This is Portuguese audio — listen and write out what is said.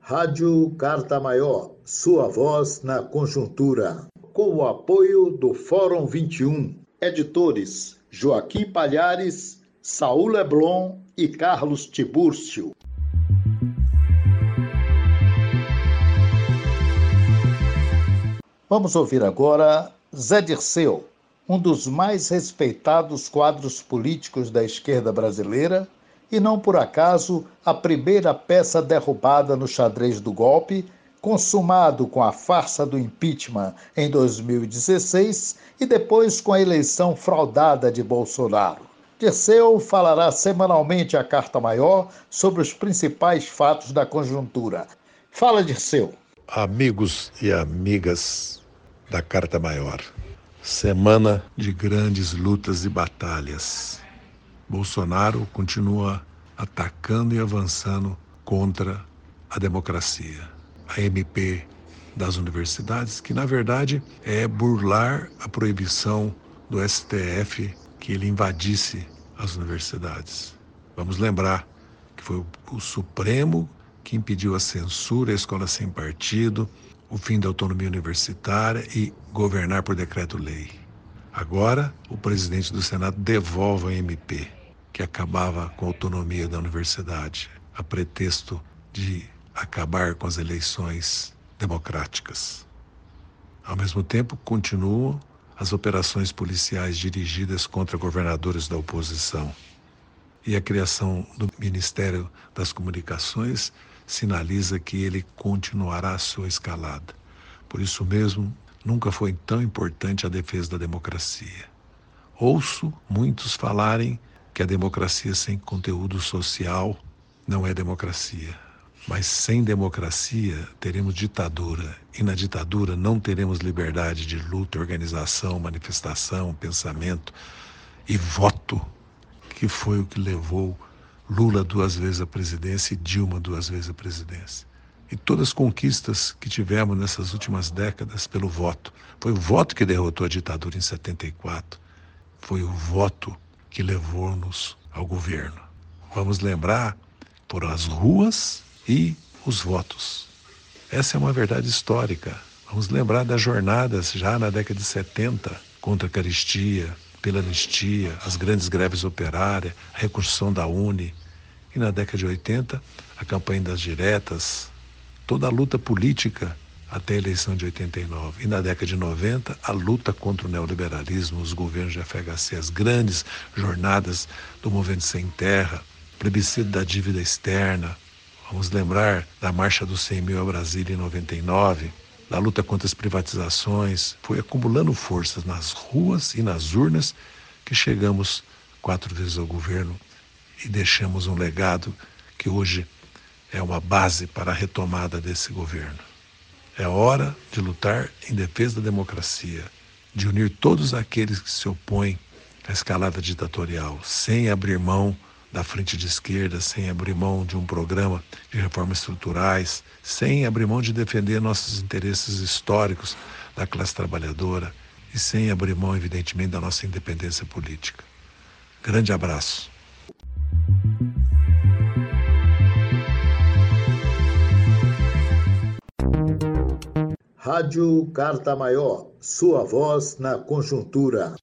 Rádio Carta Maior, sua voz na conjuntura. Com o apoio do Fórum 21. Editores Joaquim Palhares, Saul Leblon e Carlos Tibúrcio. Vamos ouvir agora Zé Dirceu, um dos mais respeitados quadros políticos da esquerda brasileira e não por acaso a primeira peça derrubada no xadrez do golpe, consumado com a farsa do impeachment em 2016 e depois com a eleição fraudada de Bolsonaro. Dirceu falará semanalmente à Carta Maior sobre os principais fatos da conjuntura. Fala, Dirceu. Amigos e amigas da Carta Maior. Semana de grandes lutas e batalhas. Bolsonaro continua atacando e avançando contra a democracia. A MP das universidades, que na verdade é burlar a proibição do STF que ele invadisse as universidades. Vamos lembrar que foi o Supremo que impediu a censura, a escola sem partido, o fim da autonomia universitária e governar por decreto-lei. Agora, o presidente do Senado devolve a MP, que acabava com a autonomia da universidade, a pretexto de acabar com as eleições democráticas. Ao mesmo tempo, continuam as operações policiais dirigidas contra governadores da oposição. E a criação do Ministério das Comunicações sinaliza que ele continuará a sua escalada. Por isso mesmo, nunca foi tão importante a defesa da democracia. Ouço muitos falarem que a democracia sem conteúdo social não é democracia. Mas sem democracia teremos ditadura, e na ditadura não teremos liberdade de luta, organização, manifestação, pensamento e voto, que foi o que levou Lula duas vezes a presidência e Dilma duas vezes a presidência. E todas as conquistas que tivemos nessas últimas décadas pelo voto. Foi o voto que derrotou a ditadura em 74. Foi o voto que levou-nos ao governo. Vamos lembrar por as ruas e os votos. Essa é uma verdade histórica. Vamos lembrar das jornadas já na década de 70 contra a caristia, pela anistia, as grandes greves operárias, a reconstrução da Uni. E na década de 80, a campanha das diretas, toda a luta política até a eleição de 89. E na década de 90, a luta contra o neoliberalismo, os governos de FHC, as grandes jornadas do movimento sem terra, plebiscito da dívida externa. Vamos lembrar da Marcha dos 100 mil a Brasília em 99, da luta contra as privatizações, foi acumulando forças nas ruas e nas urnas que chegamos quatro vezes ao governo e deixamos um legado que hoje é uma base para a retomada desse governo. É hora de lutar em defesa da democracia, de unir todos aqueles que se opõem à escalada ditatorial, sem abrir mão da frente de esquerda, sem abrir mão de um programa de reformas estruturais, sem abrir mão de defender nossos interesses históricos da classe trabalhadora e sem abrir mão, evidentemente, da nossa independência política. Grande abraço. Rádio Carta Maior, sua voz na conjuntura.